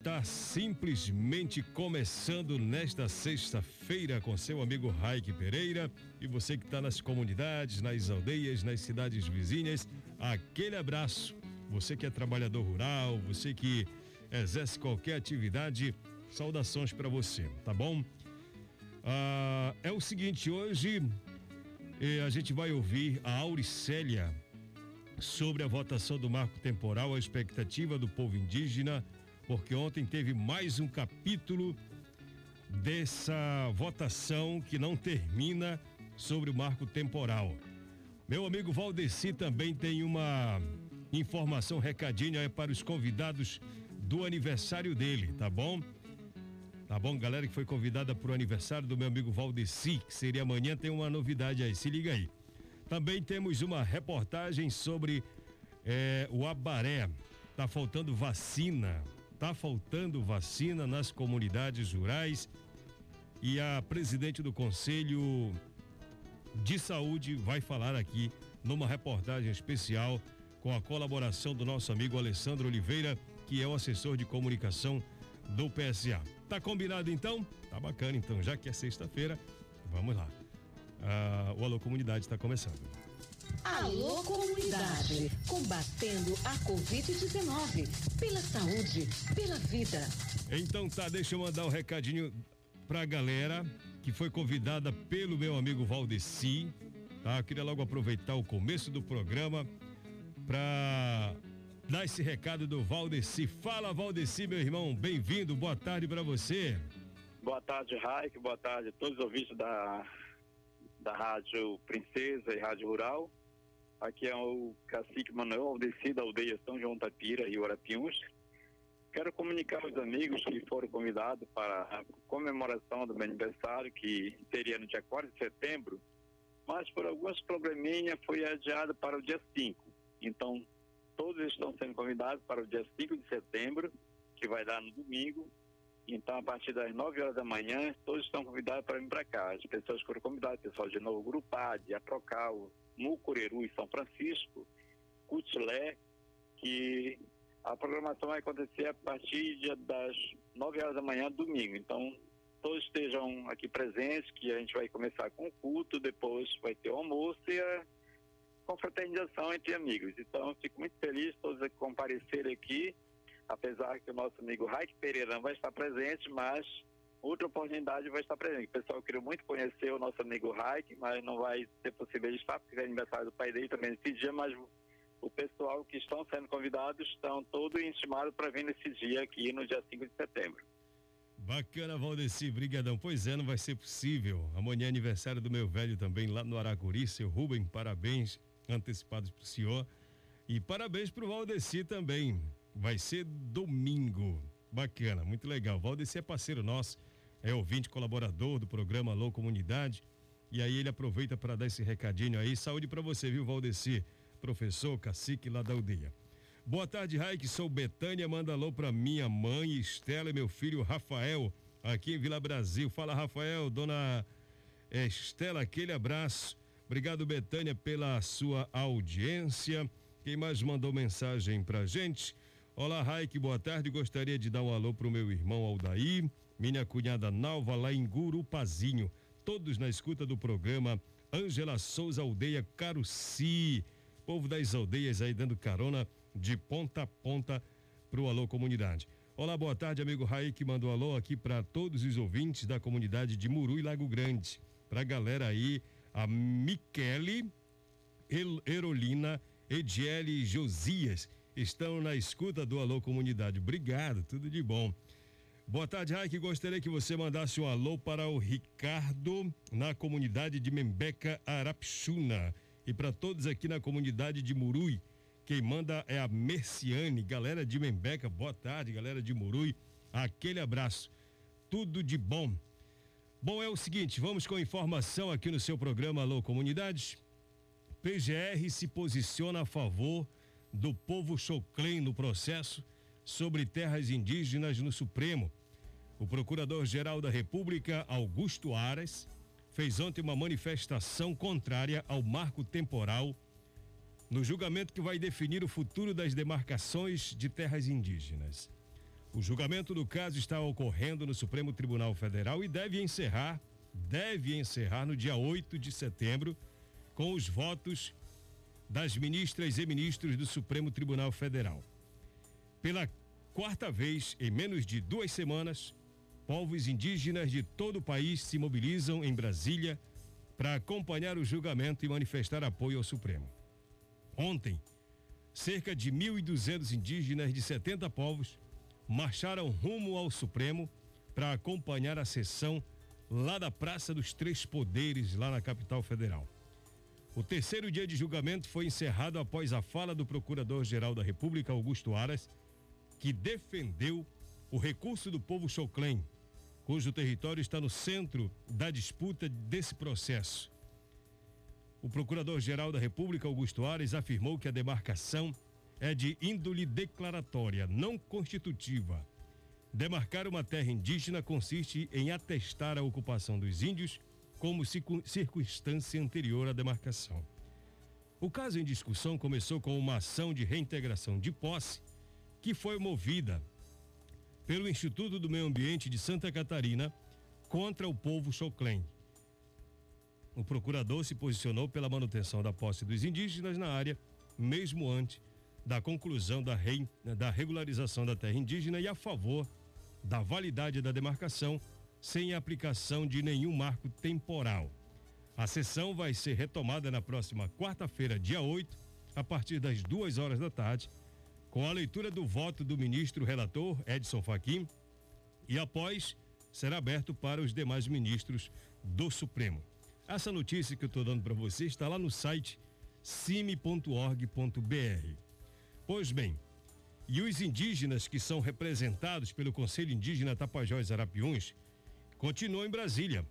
Está simplesmente começando nesta sexta-feira com seu amigo Raik Pereira e você que está nas comunidades, nas aldeias, nas cidades vizinhas, aquele abraço. Você que é trabalhador rural, você que exerce qualquer atividade, saudações para você, tá bom? Ah, é o seguinte, hoje eh, a gente vai ouvir a Auricélia sobre a votação do marco temporal, a expectativa do povo indígena porque ontem teve mais um capítulo dessa votação que não termina sobre o marco temporal. Meu amigo Valdeci também tem uma informação, recadinho aí para os convidados do aniversário dele, tá bom? Tá bom, galera que foi convidada para o aniversário do meu amigo Valdeci, que seria amanhã, tem uma novidade aí, se liga aí. Também temos uma reportagem sobre é, o Abaré. Tá faltando vacina Está faltando vacina nas comunidades rurais e a presidente do Conselho de Saúde vai falar aqui numa reportagem especial com a colaboração do nosso amigo Alessandro Oliveira, que é o assessor de comunicação do PSA. Tá combinado então? Tá bacana então, já que é sexta-feira, vamos lá. Ah, o Alô Comunidade está começando. Alô Comunidade, combatendo a Covid-19, pela saúde, pela vida. Então tá, deixa eu mandar um recadinho pra galera que foi convidada pelo meu amigo Valdeci, tá? Eu queria logo aproveitar o começo do programa pra dar esse recado do Valdeci. Fala Valdeci, meu irmão, bem-vindo, boa tarde para você. Boa tarde, Raik, boa tarde a todos os ouvintes da, da Rádio Princesa e Rádio Rural. Aqui é o cacique Manuel Aldeci da aldeia São João Tapira e Orapiuns. Quero comunicar aos amigos que foram convidados para a comemoração do meu aniversário, que seria no dia 4 de setembro, mas por alguns probleminhas foi adiado para o dia 5. Então, todos estão sendo convidados para o dia 5 de setembro, que vai dar no domingo. Então, a partir das 9 horas da manhã, todos estão convidados para vir para cá. As pessoas foram convidadas, pessoal de Novo Grupade, Aprocal, Mucureru e São Francisco, Cutilé, que a programação vai acontecer a partir das 9 horas da manhã, domingo. Então, todos estejam aqui presentes, que a gente vai começar com o culto, depois vai ter o almoço e a confraternização entre amigos. Então, fico muito feliz todos comparecerem aqui, apesar que o nosso amigo Raik Pereira não vai estar presente, mas outra oportunidade vai estar presente. O pessoal queria muito conhecer o nosso amigo Raik, mas não vai ser possível estar, porque é aniversário do pai dele também nesse dia, mas o pessoal que estão sendo convidados estão todos intimados para vir nesse dia aqui no dia 5 de setembro. Bacana, Valdeci, brigadão. Pois é, não vai ser possível. Amanhã é aniversário do meu velho também lá no Aracuri, seu Rubem, parabéns antecipados pro senhor. E parabéns pro Valdeci também. Vai ser domingo. Bacana, muito legal. Valdeci é parceiro nosso, é ouvinte colaborador do programa Alô Comunidade. E aí ele aproveita para dar esse recadinho aí. Saúde para você, viu, Valdeci? Professor Cacique lá da aldeia. Boa tarde, Raik. Sou Betânia. Manda alô para minha mãe Estela e meu filho Rafael, aqui em Vila Brasil. Fala, Rafael, dona Estela, aquele abraço. Obrigado, Betânia, pela sua audiência. Quem mais mandou mensagem pra gente? Olá, Raik, boa tarde. Gostaria de dar um alô pro meu irmão Aldair, minha cunhada Nalva lá em Gurupazinho. Todos na escuta do programa. Ângela Souza, aldeia Caruci. Povo das aldeias aí dando carona de ponta a ponta pro Alô Comunidade. Olá, boa tarde, amigo Raí, que mandou alô aqui para todos os ouvintes da comunidade de Muru e Lago Grande. Pra galera aí, a Michele, El, Erolina, Ediele e Josias estão na escuta do Alô Comunidade. Obrigado, tudo de bom. Boa tarde, Raik. Gostaria que você mandasse um alô para o Ricardo na comunidade de Membeca, Arapixuna. E para todos aqui na comunidade de Murui, quem manda é a Merciane, galera de Membeca. Boa tarde, galera de Murui. Aquele abraço. Tudo de bom. Bom, é o seguinte, vamos com informação aqui no seu programa Alô Comunidade. PGR se posiciona a favor do povo Choclen no processo sobre terras indígenas no Supremo. O Procurador-Geral da República, Augusto Aras, fez ontem uma manifestação contrária ao marco temporal no julgamento que vai definir o futuro das demarcações de terras indígenas. O julgamento do caso está ocorrendo no Supremo Tribunal Federal e deve encerrar, deve encerrar no dia 8 de setembro, com os votos das ministras e ministros do Supremo Tribunal Federal. Pela quarta vez em menos de duas semanas, povos indígenas de todo o país se mobilizam em Brasília para acompanhar o julgamento e manifestar apoio ao Supremo. Ontem, cerca de 1.200 indígenas de 70 povos marcharam rumo ao Supremo para acompanhar a sessão lá da Praça dos Três Poderes, lá na capital federal. O terceiro dia de julgamento foi encerrado após a fala do Procurador-Geral da República, Augusto Aras, que defendeu o recurso do povo Choclen, cujo território está no centro da disputa desse processo. O Procurador-Geral da República, Augusto Aras, afirmou que a demarcação é de índole declaratória, não constitutiva. Demarcar uma terra indígena consiste em atestar a ocupação dos índios como circunstância anterior à demarcação. O caso em discussão começou com uma ação de reintegração de posse que foi movida pelo Instituto do Meio Ambiente de Santa Catarina contra o povo Choclen. O procurador se posicionou pela manutenção da posse dos indígenas na área, mesmo antes da conclusão da, rei, da regularização da terra indígena e a favor da validade da demarcação sem aplicação de nenhum marco temporal. A sessão vai ser retomada na próxima quarta-feira, dia 8, a partir das duas horas da tarde, com a leitura do voto do ministro relator Edson Fachin e após será aberto para os demais ministros do Supremo. Essa notícia que eu estou dando para você está lá no site cime.org.br. Pois bem, e os indígenas que são representados pelo Conselho Indígena Tapajós Arapiuns continua em Brasília.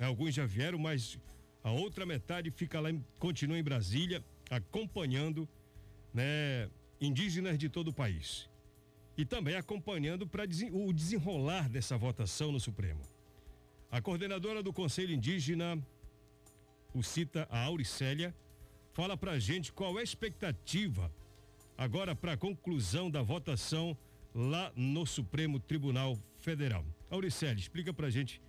Alguns já vieram, mas a outra metade fica lá, continua em Brasília, acompanhando, né, indígenas de todo o país. E também acompanhando para o desenrolar dessa votação no Supremo. A coordenadora do Conselho Indígena, o cita a Auricélia, fala para a gente qual é a expectativa agora para a conclusão da votação lá no Supremo Tribunal Federal. Auricelli, explica pra gente,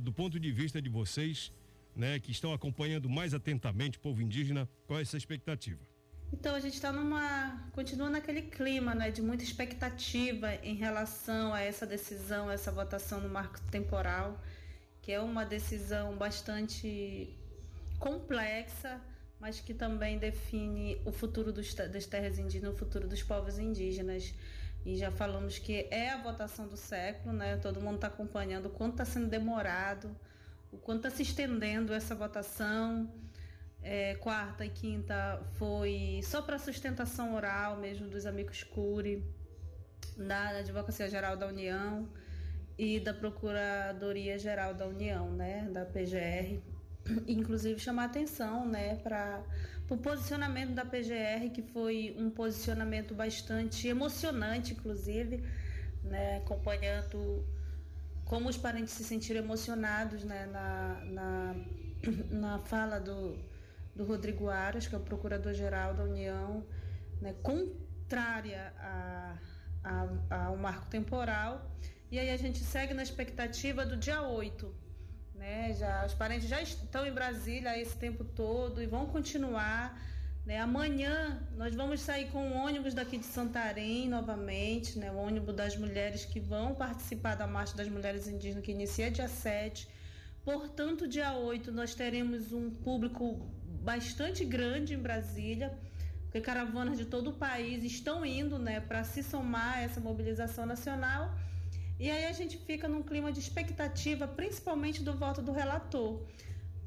do ponto de vista de vocês, né, que estão acompanhando mais atentamente o povo indígena, qual é essa expectativa? Então a gente está numa. continua naquele clima né, de muita expectativa em relação a essa decisão, essa votação no marco temporal, que é uma decisão bastante complexa, mas que também define o futuro dos, das terras indígenas, o futuro dos povos indígenas e já falamos que é a votação do século, né? Todo mundo está acompanhando o quanto está sendo demorado, o quanto está se estendendo essa votação. É, quarta e quinta foi só para sustentação oral mesmo dos amigos Cury, da Advocacia Geral da União e da Procuradoria Geral da União, né, da PGR. Inclusive chamar atenção, né, para o posicionamento da PGR, que foi um posicionamento bastante emocionante, inclusive, né, acompanhando como os parentes se sentiram emocionados né, na, na, na fala do, do Rodrigo Aras, que é o Procurador-Geral da União, né, contrária a, a, ao marco temporal. E aí a gente segue na expectativa do dia 8, né? Já os parentes já estão em Brasília esse tempo todo e vão continuar. Né? Amanhã nós vamos sair com o ônibus daqui de Santarém novamente, né? o ônibus das mulheres que vão participar da Marcha das Mulheres Indígenas, que inicia dia 7. Portanto, dia 8 nós teremos um público bastante grande em Brasília, porque caravanas de todo o país estão indo né, para se somar a essa mobilização nacional. E aí a gente fica num clima de expectativa, principalmente do voto do relator.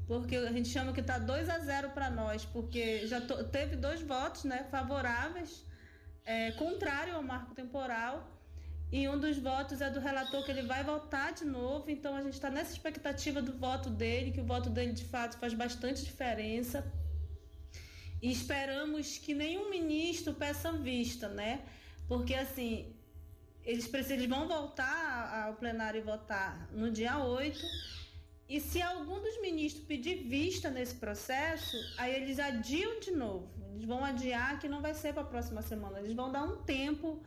Porque a gente chama que está 2 a 0 para nós, porque já teve dois votos né, favoráveis, é, contrário ao marco temporal, e um dos votos é do relator que ele vai votar de novo, então a gente está nessa expectativa do voto dele, que o voto dele de fato faz bastante diferença. E esperamos que nenhum ministro peça vista, né? Porque assim, eles, precisam, eles vão voltar ao plenário e votar no dia 8. E se algum dos ministros pedir vista nesse processo, aí eles adiam de novo. Eles vão adiar que não vai ser para a próxima semana. Eles vão dar um tempo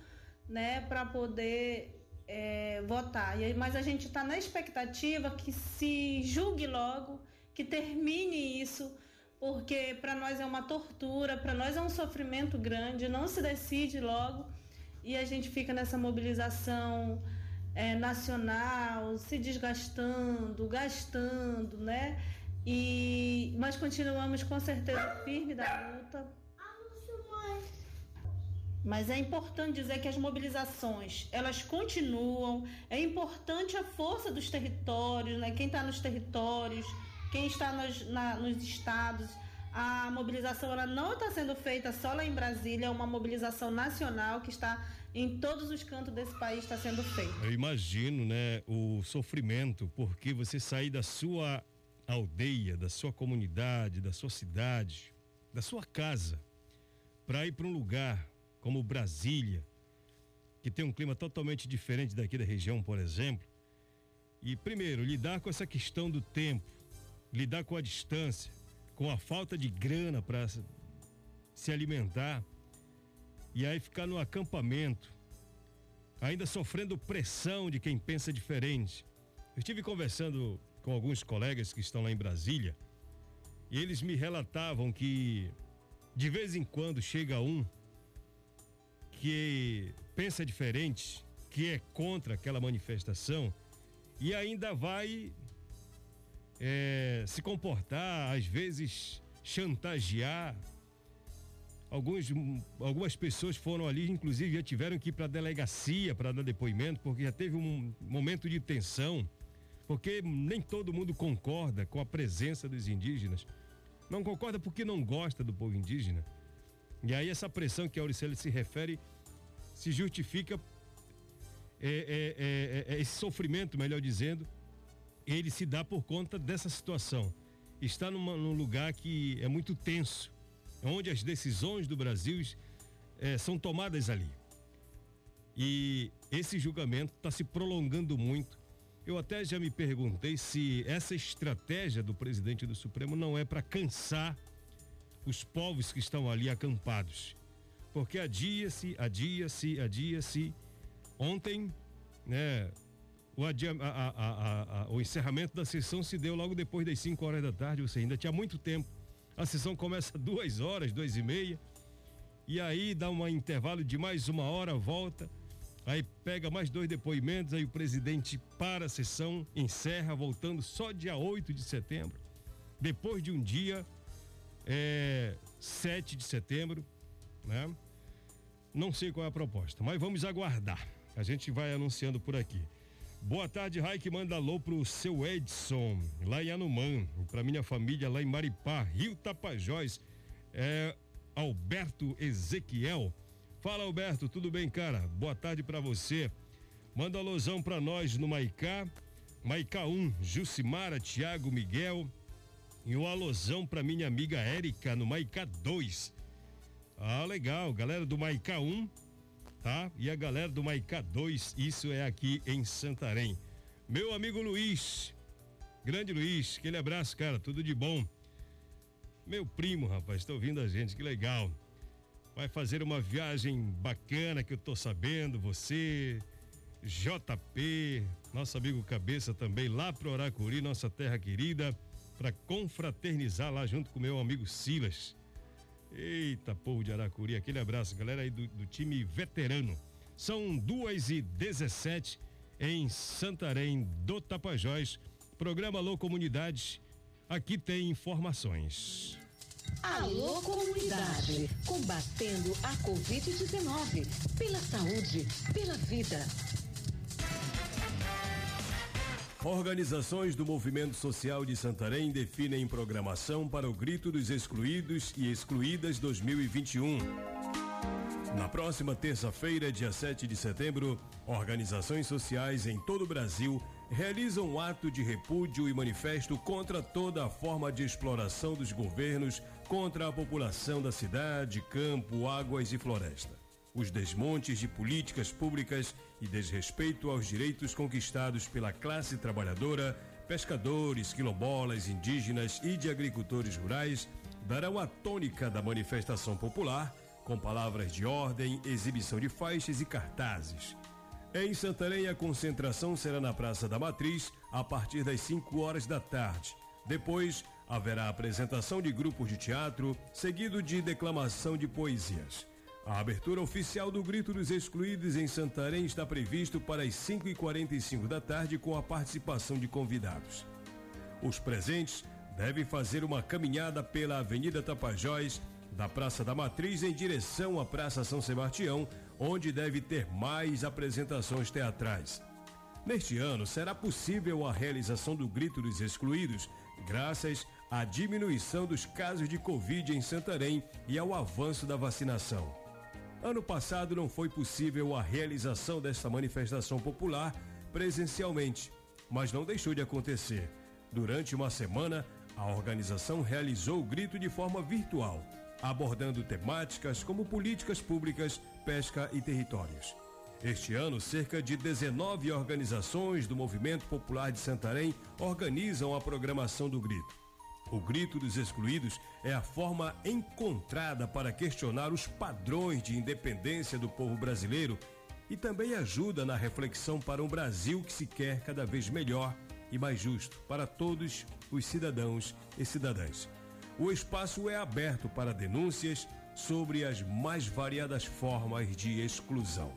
né, para poder é, votar. Mas a gente está na expectativa que se julgue logo, que termine isso, porque para nós é uma tortura, para nós é um sofrimento grande, não se decide logo e a gente fica nessa mobilização é, nacional, se desgastando, gastando, né? E, mas continuamos com certeza firme da luta. Mas é importante dizer que as mobilizações, elas continuam. É importante a força dos territórios, né? quem está nos territórios, quem está nos, na, nos estados. A mobilização ela não está sendo feita só lá em Brasília, é uma mobilização nacional que está em todos os cantos desse país está sendo feita. Eu imagino, né, o sofrimento, porque você sair da sua aldeia, da sua comunidade, da sua cidade, da sua casa, para ir para um lugar como Brasília, que tem um clima totalmente diferente daqui da região, por exemplo. E primeiro, lidar com essa questão do tempo, lidar com a distância, com a falta de grana para se alimentar, e aí ficar no acampamento, ainda sofrendo pressão de quem pensa diferente. Eu estive conversando com alguns colegas que estão lá em Brasília, e eles me relatavam que de vez em quando chega um que pensa diferente, que é contra aquela manifestação e ainda vai é, se comportar, às vezes chantagear. Alguns, algumas pessoas foram ali, inclusive já tiveram que ir para a delegacia para dar depoimento, porque já teve um momento de tensão, porque nem todo mundo concorda com a presença dos indígenas. Não concorda porque não gosta do povo indígena. E aí essa pressão que a Auricele se refere se justifica é, é, é, é, esse sofrimento, melhor dizendo, ele se dá por conta dessa situação. Está numa, num lugar que é muito tenso, onde as decisões do Brasil é, são tomadas ali. E esse julgamento está se prolongando muito. Eu até já me perguntei se essa estratégia do presidente do Supremo não é para cansar os povos que estão ali acampados. Porque adia-se, adia-se, adia-se. Ontem, né, o, adia, a, a, a, o encerramento da sessão se deu logo depois das 5 horas da tarde, ou seja, ainda tinha muito tempo. A sessão começa duas horas, duas e meia, e aí dá um intervalo de mais uma hora, volta, aí pega mais dois depoimentos, aí o presidente para a sessão, encerra, voltando só dia 8 de setembro, depois de um dia é, 7 de setembro, né? Não sei qual é a proposta, mas vamos aguardar. A gente vai anunciando por aqui. Boa tarde, Raik. Manda alô pro seu Edson, lá em Anumã, pra minha família lá em Maripá, Rio Tapajós. É Alberto Ezequiel. Fala, Alberto, tudo bem, cara? Boa tarde para você. Manda alôzão pra nós no Maicá. Maicá 1, Jucimara, Tiago, Miguel, e um alôzão pra minha amiga Érica no Maicá 2. Ah, legal. Galera do Maicá 1, tá? E a galera do Maicá 2, isso é aqui em Santarém. Meu amigo Luiz, grande Luiz, aquele abraço, cara, tudo de bom. Meu primo, rapaz, está ouvindo a gente, que legal. Vai fazer uma viagem bacana que eu tô sabendo, você, JP, nosso amigo Cabeça também, lá pro Aracuri, nossa terra querida para confraternizar lá junto com meu amigo Silas. Eita, povo de Aracuri, aquele abraço, galera aí do, do time veterano. São duas e dezessete em Santarém do Tapajós. Programa Alô Comunidade. Aqui tem informações. Alô Comunidade, combatendo a Covid-19, pela saúde, pela vida. Organizações do Movimento Social de Santarém definem programação para o Grito dos Excluídos e Excluídas 2021. Na próxima terça-feira, dia 7 de setembro, organizações sociais em todo o Brasil realizam um ato de repúdio e manifesto contra toda a forma de exploração dos governos contra a população da cidade, campo, águas e floresta os desmontes de políticas públicas e desrespeito aos direitos conquistados pela classe trabalhadora, pescadores, quilombolas, indígenas e de agricultores rurais darão a tônica da manifestação popular com palavras de ordem, exibição de faixas e cartazes. Em Santarém, a concentração será na Praça da Matriz a partir das 5 horas da tarde. Depois, haverá apresentação de grupos de teatro, seguido de declamação de poesias. A abertura oficial do Grito dos Excluídos em Santarém está previsto para as 5h45 da tarde com a participação de convidados. Os presentes devem fazer uma caminhada pela Avenida Tapajós, da Praça da Matriz em direção à Praça São Sebastião, onde deve ter mais apresentações teatrais. Neste ano será possível a realização do Grito dos Excluídos, graças à diminuição dos casos de Covid em Santarém e ao avanço da vacinação. Ano passado não foi possível a realização desta manifestação popular presencialmente, mas não deixou de acontecer. Durante uma semana, a organização realizou o grito de forma virtual, abordando temáticas como políticas públicas, pesca e territórios. Este ano, cerca de 19 organizações do Movimento Popular de Santarém organizam a programação do grito. O grito dos excluídos é a forma encontrada para questionar os padrões de independência do povo brasileiro e também ajuda na reflexão para um Brasil que se quer cada vez melhor e mais justo para todos os cidadãos e cidadãs. O espaço é aberto para denúncias sobre as mais variadas formas de exclusão.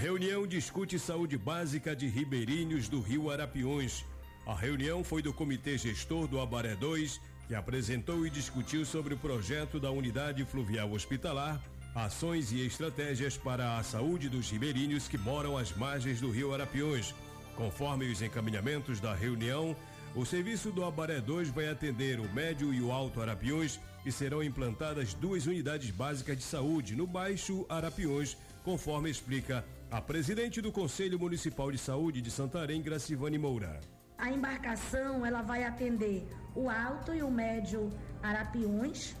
Reunião discute saúde básica de ribeirinhos do Rio Arapiões. A reunião foi do Comitê Gestor do Abaré 2, que apresentou e discutiu sobre o projeto da Unidade Fluvial Hospitalar, ações e estratégias para a saúde dos ribeirinhos que moram às margens do Rio Arapiões. Conforme os encaminhamentos da reunião, o serviço do Abaré 2 vai atender o médio e o alto Arapiões e serão implantadas duas unidades básicas de saúde no Baixo Arapiões, conforme explica a presidente do Conselho Municipal de Saúde de Santarém, Gracivane Moura. A embarcação ela vai atender o alto e o médio Arapiões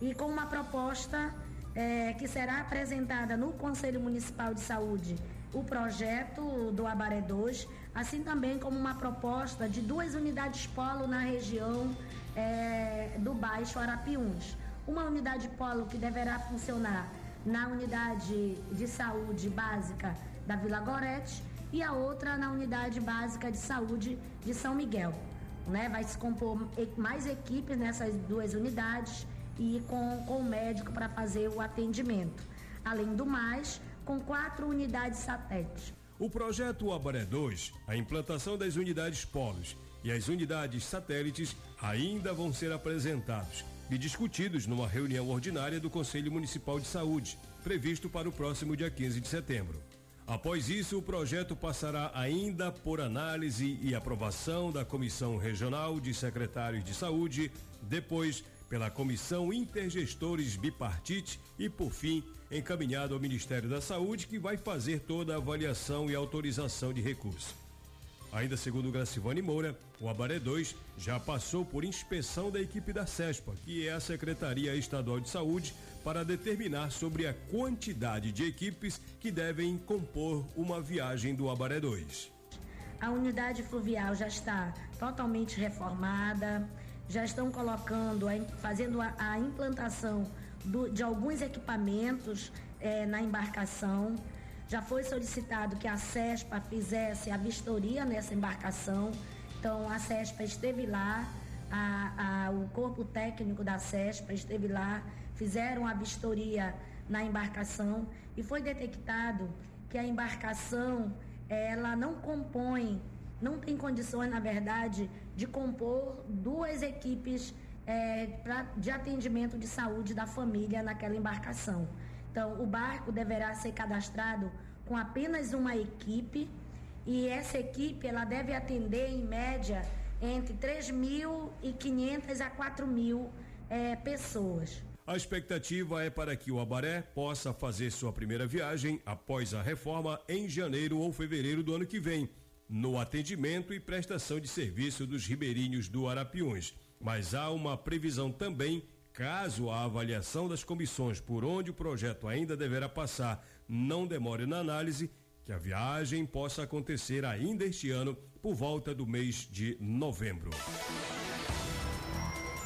e com uma proposta é, que será apresentada no Conselho Municipal de Saúde o projeto do Abaré 2, assim também como uma proposta de duas unidades polo na região é, do Baixo Arapiuns. Uma unidade polo que deverá funcionar na unidade de saúde básica da Vila Gorete e a outra na unidade básica de saúde de São Miguel. Né? Vai se compor mais equipes nessas duas unidades e com, com o médico para fazer o atendimento. Além do mais, com quatro unidades satélites. O projeto Abaré 2, a implantação das unidades polos e as unidades satélites ainda vão ser apresentados e discutidos numa reunião ordinária do Conselho Municipal de Saúde, previsto para o próximo dia 15 de setembro. Após isso, o projeto passará ainda por análise e aprovação da Comissão Regional de Secretários de Saúde, depois pela Comissão Intergestores Bipartite e, por fim, encaminhado ao Ministério da Saúde, que vai fazer toda a avaliação e autorização de recurso. Ainda segundo Gracivane Moura, o Abaré 2 já passou por inspeção da equipe da CESPA, que é a Secretaria Estadual de Saúde, para determinar sobre a quantidade de equipes que devem compor uma viagem do Abaré 2. A unidade fluvial já está totalmente reformada, já estão colocando, fazendo a, implantação de alguns equipamentos é, na embarcação já foi solicitado que a CESPA fizesse a vistoria nessa embarcação. Então, a CESPA esteve lá, a, a, o corpo técnico da CESPA esteve lá, fizeram a vistoria na embarcação e foi detectado que a embarcação ela não compõe, não tem condições, na verdade, de compor duas equipes é, pra, de atendimento de saúde da família naquela embarcação. Então, o barco deverá ser cadastrado com apenas uma equipe e essa equipe ela deve atender em média entre 3.500 a 4.000 é, pessoas. A expectativa é para que o Abaré possa fazer sua primeira viagem após a reforma em janeiro ou fevereiro do ano que vem, no atendimento e prestação de serviço dos ribeirinhos do Arapiões. Mas há uma previsão também Caso a avaliação das comissões por onde o projeto ainda deverá passar não demore na análise, que a viagem possa acontecer ainda este ano, por volta do mês de novembro.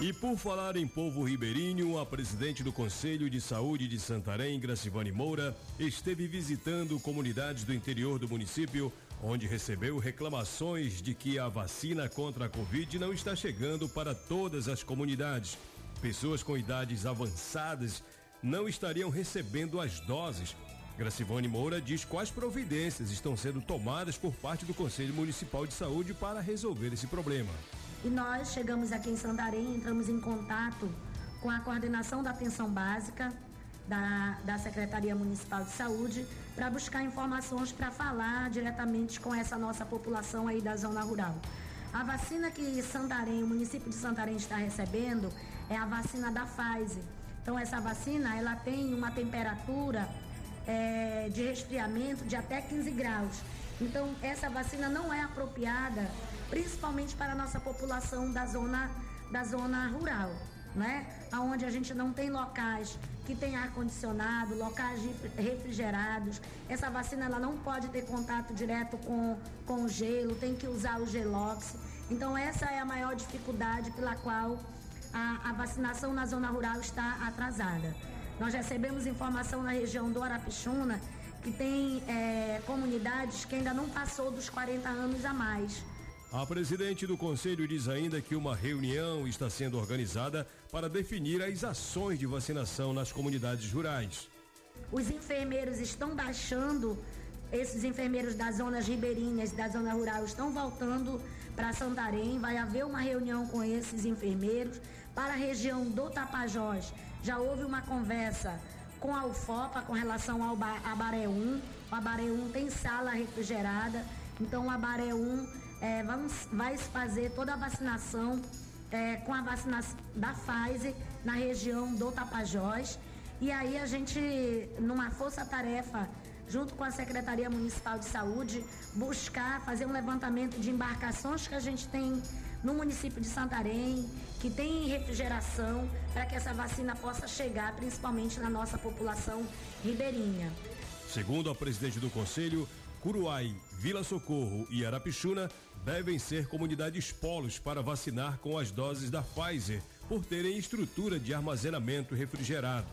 E por falar em povo ribeirinho, a presidente do Conselho de Saúde de Santarém, Gracivane Moura, esteve visitando comunidades do interior do município, onde recebeu reclamações de que a vacina contra a Covid não está chegando para todas as comunidades. Pessoas com idades avançadas não estariam recebendo as doses. Gracivane Moura diz quais providências estão sendo tomadas por parte do Conselho Municipal de Saúde para resolver esse problema. E nós chegamos aqui em Santarém, entramos em contato com a coordenação da atenção básica da, da Secretaria Municipal de Saúde para buscar informações para falar diretamente com essa nossa população aí da zona rural. A vacina que Santarém, o município de Santarém está recebendo é a vacina da Pfizer. Então essa vacina ela tem uma temperatura é, de resfriamento de até 15 graus. Então essa vacina não é apropriada principalmente para a nossa população da zona, da zona rural, né? Onde a gente não tem locais que tem ar-condicionado, locais refrigerados. Essa vacina ela não pode ter contato direto com, com gelo, tem que usar o gelox. Então essa é a maior dificuldade pela qual a, a vacinação na zona rural está atrasada. Nós recebemos informação na região do Arapixuna que tem é, comunidades que ainda não passou dos 40 anos a mais. A presidente do conselho diz ainda que uma reunião está sendo organizada para definir as ações de vacinação nas comunidades rurais. Os enfermeiros estão baixando, esses enfermeiros das zonas ribeirinhas, da zona rural, estão voltando para Santarém. Vai haver uma reunião com esses enfermeiros. Para a região do Tapajós, já houve uma conversa com a UFOPA com relação ao Abaré 1. O Abaré 1 tem sala refrigerada, então o Abaré 1 é, vamos, vai fazer toda a vacinação é, com a vacina da Pfizer na região do Tapajós. E aí a gente, numa força-tarefa, junto com a Secretaria Municipal de Saúde, buscar fazer um levantamento de embarcações que a gente tem no município de Santarém, que tem refrigeração, para que essa vacina possa chegar principalmente na nossa população ribeirinha. Segundo a presidente do Conselho, Curuai, Vila Socorro e Arapixuna devem ser comunidades polos para vacinar com as doses da Pfizer, por terem estrutura de armazenamento refrigerado.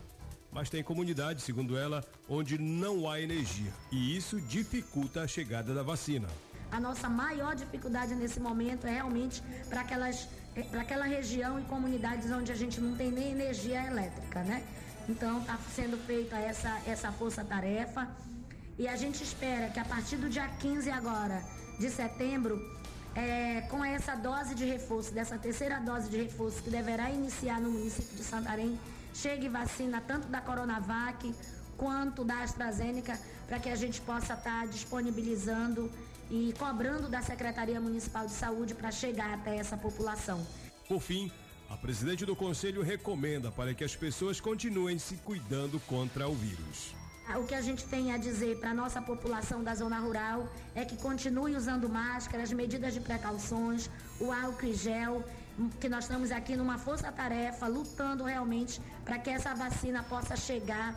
Mas tem comunidades, segundo ela, onde não há energia e isso dificulta a chegada da vacina. A nossa maior dificuldade nesse momento é realmente para aquelas é, para aquela região e comunidades onde a gente não tem nem energia elétrica, né? Então está sendo feita essa essa força-tarefa e a gente espera que a partir do dia 15 agora de setembro, é, com essa dose de reforço, dessa terceira dose de reforço que deverá iniciar no município de Santarém, chegue vacina tanto da Coronavac quanto da AstraZeneca, para que a gente possa estar tá disponibilizando e cobrando da Secretaria Municipal de Saúde para chegar até essa população. Por fim, a presidente do conselho recomenda para que as pessoas continuem se cuidando contra o vírus. O que a gente tem a dizer para a nossa população da zona rural é que continue usando máscaras, medidas de precauções, o álcool e gel, que nós estamos aqui numa força-tarefa, lutando realmente para que essa vacina possa chegar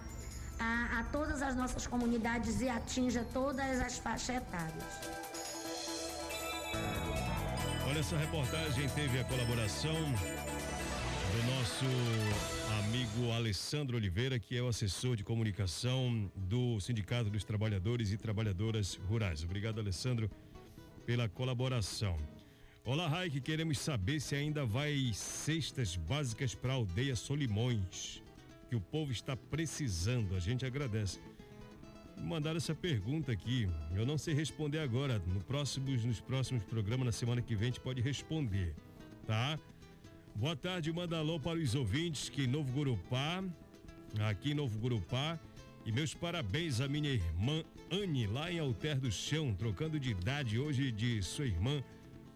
a, a todas as nossas comunidades e atinja todas as faixas etárias. Olha, essa reportagem teve a colaboração do nosso amigo Alessandro Oliveira, que é o assessor de comunicação do Sindicato dos Trabalhadores e Trabalhadoras Rurais. Obrigado, Alessandro, pela colaboração. Olá, Raik, queremos saber se ainda vai cestas básicas para a aldeia Solimões, que o povo está precisando. A gente agradece. Mandaram essa pergunta aqui. Eu não sei responder agora. No próximos, nos próximos programas, na semana que vem, a gente pode responder, tá? Boa tarde, manda alô para os ouvintes que em Novo Gurupá, aqui em Novo Gurupá, e meus parabéns à minha irmã Anne, lá em Alter do Chão, trocando de idade hoje de sua irmã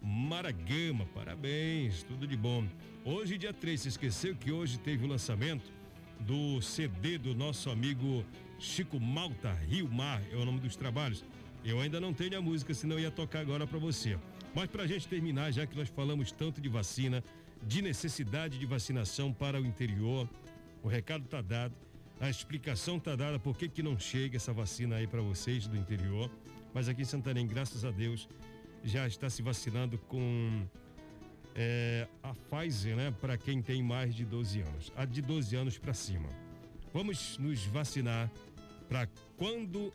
Maragama. Parabéns, tudo de bom. Hoje, dia 3, se esqueceu que hoje teve o lançamento do CD do nosso amigo Chico Malta, Rio Mar, é o nome dos trabalhos. Eu ainda não tenho a música, senão ia tocar agora para você. Mas para a gente terminar, já que nós falamos tanto de vacina, de necessidade de vacinação para o interior. O recado está dado, a explicação está dada por que, que não chega essa vacina aí para vocês do interior. Mas aqui em Santarém, graças a Deus, já está se vacinando com é, a Pfizer, né, para quem tem mais de 12 anos, a de 12 anos para cima. Vamos nos vacinar para quando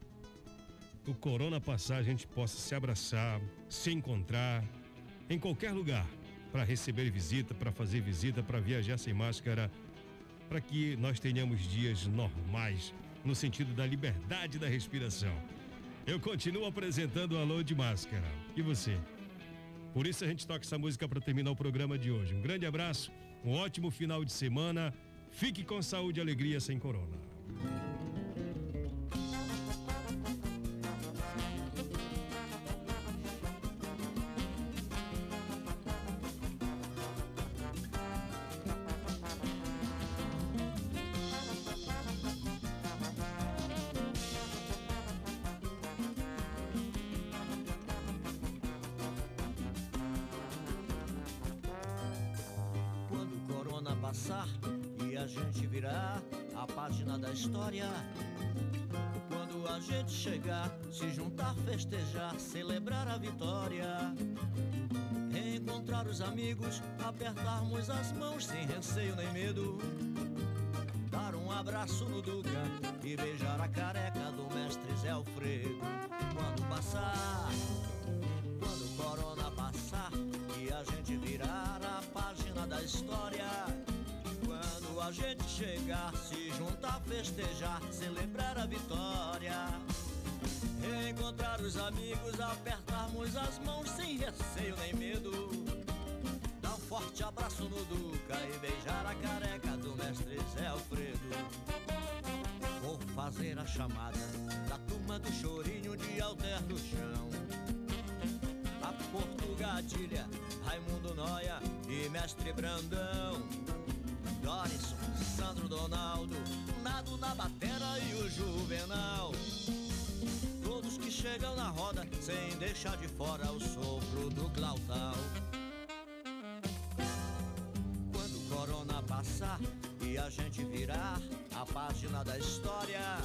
o corona passar a gente possa se abraçar, se encontrar em qualquer lugar para receber visita, para fazer visita, para viajar sem máscara, para que nós tenhamos dias normais no sentido da liberdade da respiração. Eu continuo apresentando o Alô de Máscara. E você? Por isso a gente toca essa música para terminar o programa de hoje. Um grande abraço, um ótimo final de semana. Fique com saúde e alegria sem corona. Passar e a gente virar a página da história. Quando a gente chegar, se juntar, festejar, celebrar a vitória. Reencontrar os amigos, apertarmos as mãos sem receio nem medo. Dar um abraço no Duca e beijar a careca do mestre Zé Alfredo. Quando passar, quando o corona passar e a gente virar a página da história a gente chegar, se juntar, festejar, celebrar a vitória. Encontrar os amigos, apertarmos as mãos sem receio nem medo. Dar um forte abraço no Duca e beijar a careca do mestre Zé Alfredo. Vou fazer a chamada da turma do chorinho de alter do chão. A Portugadilha, Raimundo Noia e mestre Brandão. Dorison, Sandro Donaldo, Nado na batera e o Juvenal. Todos que chegam na roda, sem deixar de fora o sopro do Clautal. Quando o corona passar e a gente virar a página da história.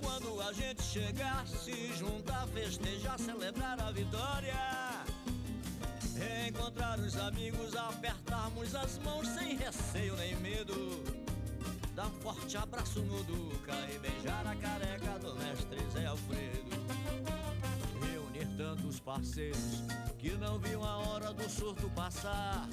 Quando a gente chegar, se juntar, festejar, celebrar a vitória. Os amigos, apertarmos as mãos sem receio nem medo. Dar forte abraço no Duca e beijar a careca do mestre Zé Alfredo. Reunir tantos parceiros que não viam a hora do surto passar.